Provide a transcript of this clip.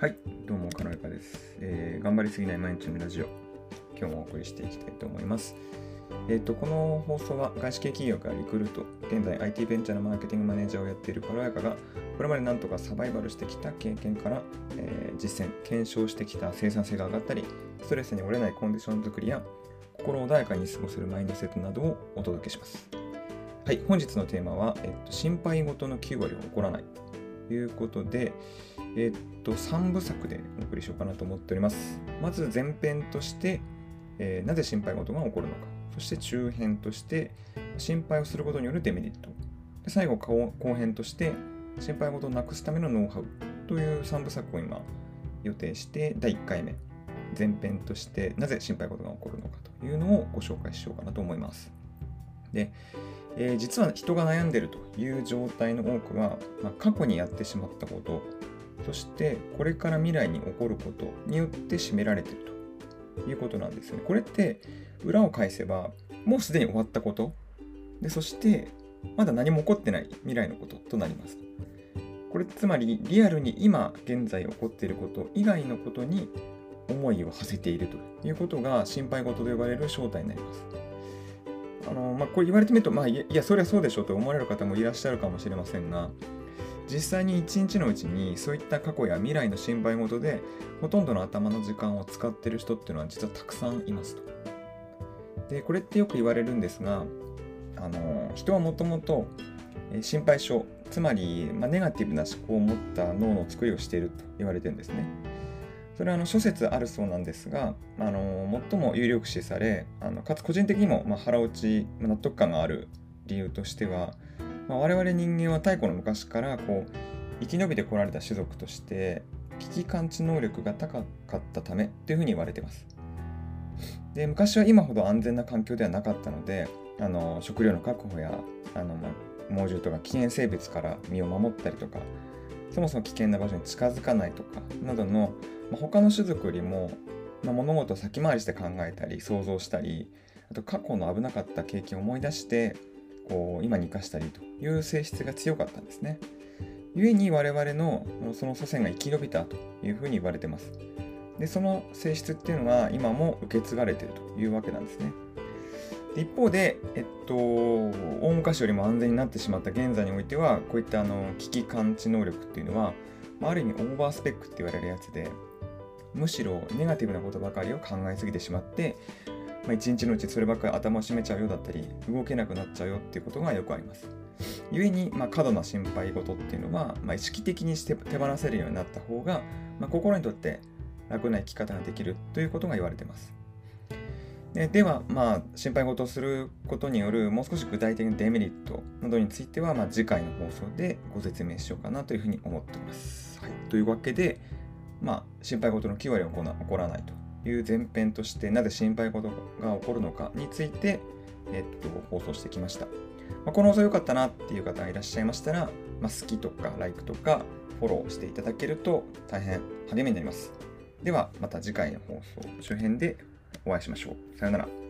はい、どうも、かのやかです、えー頑張りすぎない毎日のラジオ、今日もお送りしていきたいと思います。えっ、と、この放送は外資系企業からリクルート、現在 IT ベンチャーのマーケティングマネージャーをやっている軽やかが、これまでなんとかサバイバルしてきた経験から、えー実践、検証してきた生産性が上がったり、ストレスに折れないコンディション作りや、心穏やかに過ごせるマインドセットなどをお届けします。はい、本日のテーマは、えっと、心配事の9割は起こらないということで、えっと、3部作でお送りしようかなと思っております。まず前編として、えーなぜ心配事が起こるのか。そして中編として、心配をすることによるデメリット。で最後後、後編として、心配事をなくすためのノウハウという3部作を今予定して、第1回目、前編として、なぜ心配事が起こるのかというのをご紹介しようかなと思います。で、えー実は人が悩んでいるという状態の多くは、まあ、過去にやってしまったこと、そしてこれから未来に起こることによって占められているということなんですね。これって裏を返せばもうすでに終わったことでそしてまだ何も起こってない未来のこととなります。これつまりリアルに今現在起こっていること以外のことに思いを馳せているということが心配事と呼ばれる正体になります。あのまあ、これ言われてみると、まあ、いやそれはそうでしょうと思われる方もいらっしゃるかもしれませんが実際に一日のうちにそういった過去や未来の心配事でほとんどの頭の時間を使ってる人っていうのは実はたくさんいますと。でこれってよく言われるんですがあの人はもともと心配性つまり、まあ、ネガティブな思考を持った脳の作りをしていると言われてるんですね。それはあの諸説あるそうなんですが、あの最も有力視されあのかつ個人的にも、ま、腹落ち納得感がある理由としては、まあ、我々人間は太古の昔からこう生き延びてこられた種族として危機感知能力が高かったためというふうに言われてます。で昔は今ほど安全な環境ではなかったのであの食料の確保やあの、猛獣とか危険生物から身を守ったりとかそもそも危険な場所に近づかないとかなどの、まあ、他の種族よりも、まあ、物事を先回りして考えたり想像したりあと過去の危なかった経験を思い出してこう今に生かしたりという性質が強かったんですね。故に我々のその祖先が生き延びたというふうに言われてます。でその性質っていうのは今も受け継がれているというわけなんですね。一方で、えっと、大昔よりも安全になってしまった現在においてはこういったあの危機感知能力っていうのは、ある意味オーバースペックって言われるやつでむしろネガティブなことばかりを考えすぎてしまって、まあ、一日のうちそればっかり頭を締めちゃうよだったり動けなくなっちゃうよっていうことがよくあります。故に、まあ、過度な心配事っていうのは、まあ、意識的にして手放せるようになった方が、まあ、心にとって楽な生き方ができるということが言われています。ででは、まあ、心配事をすることによるもう少し具体的なデメリットなどについては、まあ、次回の放送でご説明しようかなというふうに思っております。はい、というわけで、まあ、心配事の9割は起こらないという前編としてなぜ心配事が起こるのかについて、えっと、放送してきました。まあ、この放送良かったなっていう方がいらっしゃいましたら、まあ、好きとか like とかフォローしていただけると大変励みになります。ではまた次回の放送周辺でお会いしましょう。さようなら。